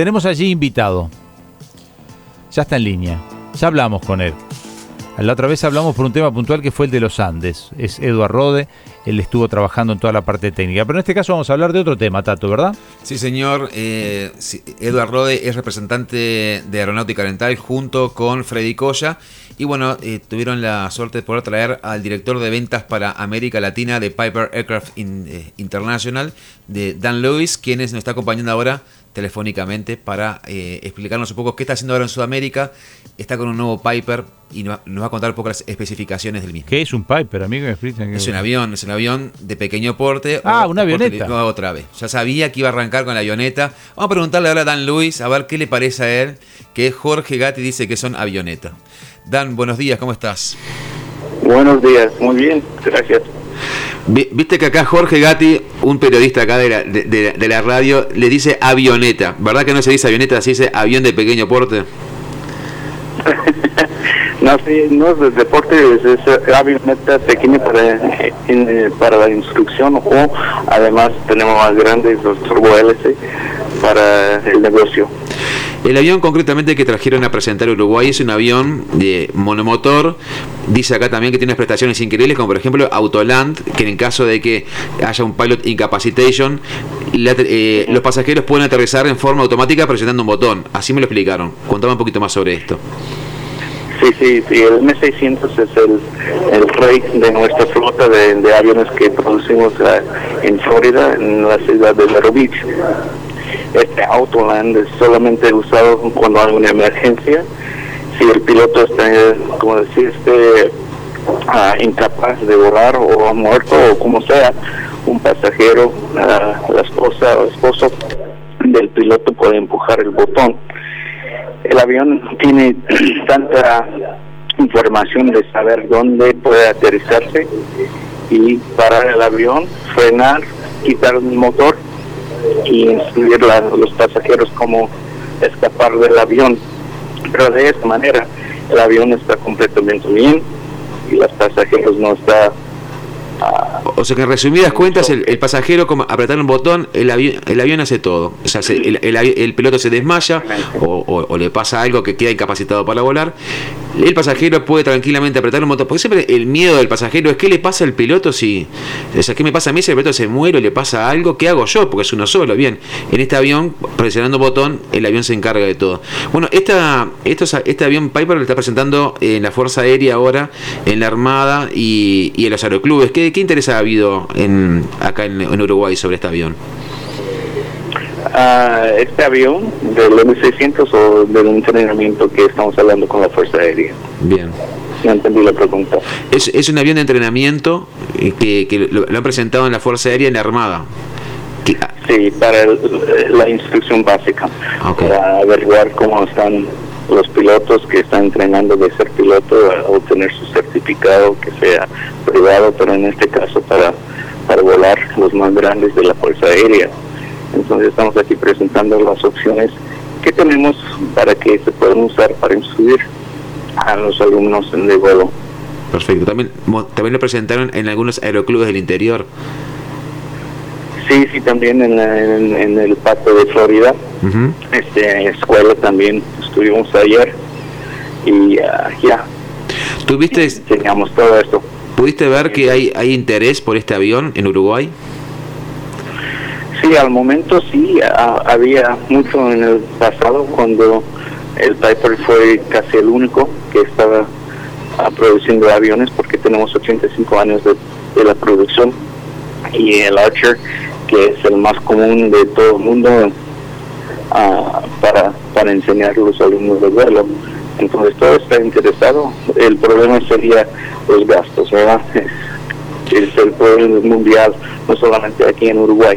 tenemos allí invitado. Ya está en línea. Ya hablamos con él. La otra vez hablamos por un tema puntual que fue el de los Andes. Es Eduard Rode, él estuvo trabajando en toda la parte técnica. Pero en este caso vamos a hablar de otro tema, Tato, ¿verdad? Sí, señor. Eh, Rode es representante de Aeronáutica Oriental junto con Freddy Coya. Y bueno, eh, tuvieron la suerte de poder traer al director de ventas para América Latina de Piper Aircraft eh, International, de Dan Lewis, quien nos está acompañando ahora telefónicamente para eh, explicarnos un poco qué está haciendo ahora en Sudamérica. Está con un nuevo Piper y nos va a contar un poco las especificaciones del mismo. ¿Qué es un Piper, amigo? Es un avión, es un avión de pequeño porte. Ah, una avioneta. No, otra vez. Ya sabía que iba a arrancar con la avioneta. Vamos a preguntarle ahora a Dan Luis a ver qué le parece a él, que Jorge Gatti dice que son avioneta. Dan, buenos días, ¿cómo estás? Buenos días, muy bien, gracias. Viste que acá Jorge Gatti, un periodista acá de la, de, la, radio, le dice avioneta. ¿Verdad que no se dice avioneta, se dice avión de pequeño porte? no, sí, no es de deporte, es, avioneta pequeña para, para la instrucción o además tenemos más grandes los turbo LC para el negocio. El avión concretamente que trajeron a presentar Uruguay es un avión de monomotor. Dice acá también que tiene prestaciones increíbles, como por ejemplo Autoland, que en caso de que haya un pilot incapacitation, eh, los pasajeros pueden aterrizar en forma automática presionando un botón. Así me lo explicaron. Contame un poquito más sobre esto. Sí, sí, el M600 es el, rey de nuestra flota de, aviones que producimos eh, en Florida, en la ciudad de Vero Beach este Autoland es solamente usado cuando hay una emergencia. Si el piloto está, como decir, este, incapaz de volar o ha muerto o como sea, un pasajero, la esposa o esposo del piloto puede empujar el botón. El avión tiene tanta información de saber dónde puede aterrizarse y parar el avión, frenar, quitar el motor y instruir a los pasajeros cómo escapar del avión. Pero de esta manera el avión está completamente bien y los pasajeros no está o sea que en resumidas cuentas, el, pasajero, como apretar un botón, el, avión, el avión hace todo. O sea, el, el, piloto se desmaya o, le pasa algo que queda incapacitado para volar. El pasajero puede tranquilamente apretar un botón. Porque siempre el miedo del pasajero es: ¿qué le pasa al piloto si. O sea, ¿qué me pasa a mí si el piloto se muere o le pasa algo? ¿Qué hago yo? Porque es uno solo. Bien, en este avión, presionando un botón, el avión se encarga de todo. Bueno, esta, este avión Piper lo está presentando en la Fuerza Aérea ahora, en la Armada y, y en los aeroclubes. ¿Qué, ¿Qué, interés ha habido en, acá en, Uruguay sobre este avión? Ah, este avión del M600 o del entrenamiento que estamos hablando con la Fuerza Aérea. Bien. No entendí la pregunta. Es, es un avión de entrenamiento que, que lo, han presentado en la Fuerza Aérea en la Armada. Sí, para la instrucción básica, para averiguar cómo están los pilotos que están entrenando de ser piloto a obtener su certificado que sea privado, pero en este caso para, para volar los más grandes de la Fuerza Aérea. Entonces estamos aquí presentando las opciones que tenemos para que se puedan usar para instruir a los alumnos de vuelo. Perfecto. También, también lo presentaron en algunos aeroclubes del interior. Sí, sí, también en, en, el Pato de Florida. este, escuela también estuvimos ayer y ah, ya. ¿Tuviste? Teníamos todo esto. ¿Pudiste ver que hay, hay interés por este avión en Uruguay? Sí, al momento sí, había mucho en el pasado cuando el Piper fue casi el único que estaba ah, produciendo aviones porque tenemos 85 años de, de la producción y el Archer que es el más común de todo el mundo uh, para, para enseñar a los alumnos de vuelo. Entonces todo está interesado. El problema sería los gastos, ¿verdad? Es el problema mundial, no solamente aquí en Uruguay.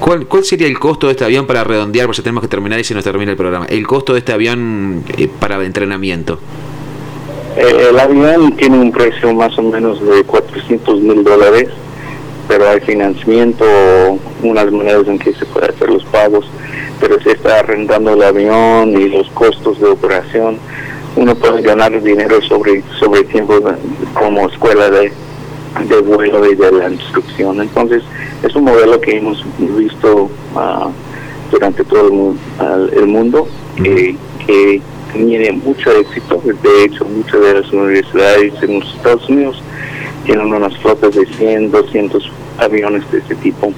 ¿Cuál, ¿Cuál sería el costo de este avión para redondear? Porque tenemos que terminar y se nos termina el programa. El costo de este avión eh, para entrenamiento. Eh, el avión tiene un precio más o menos de 400 mil dólares pero hay financiamiento, unas maneras en que se puede hacer los pagos, pero se está arrendando el avión y los costos de operación. Uno puede ganar dinero sobre, sobre tiempo como escuela de, de vuelo y de la instrucción. Entonces, es un modelo que hemos visto uh, durante todo el mundo, que tiene mucho éxito. De hecho, muchas de las universidades en los Estados Unidos tienen unas flotas de 100, 200 aviones de ese tipo.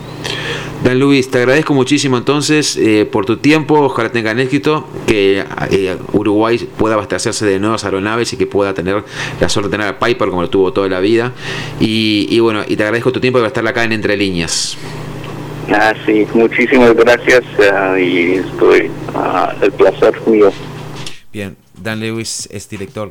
Dan Luis, te agradezco muchísimo entonces eh, por tu tiempo, ojalá tengan éxito, que eh, Uruguay pueda abastecerse de nuevas aeronaves y que pueda tener la suerte de tener a Piper como lo tuvo toda la vida. Y, bueno, y te agradezco tu tiempo de estar acá en Entre Líneas. Ah, sí, muchísimas gracias ah, y estoy uh, el placer mío. Bien, Dan Lewis es director.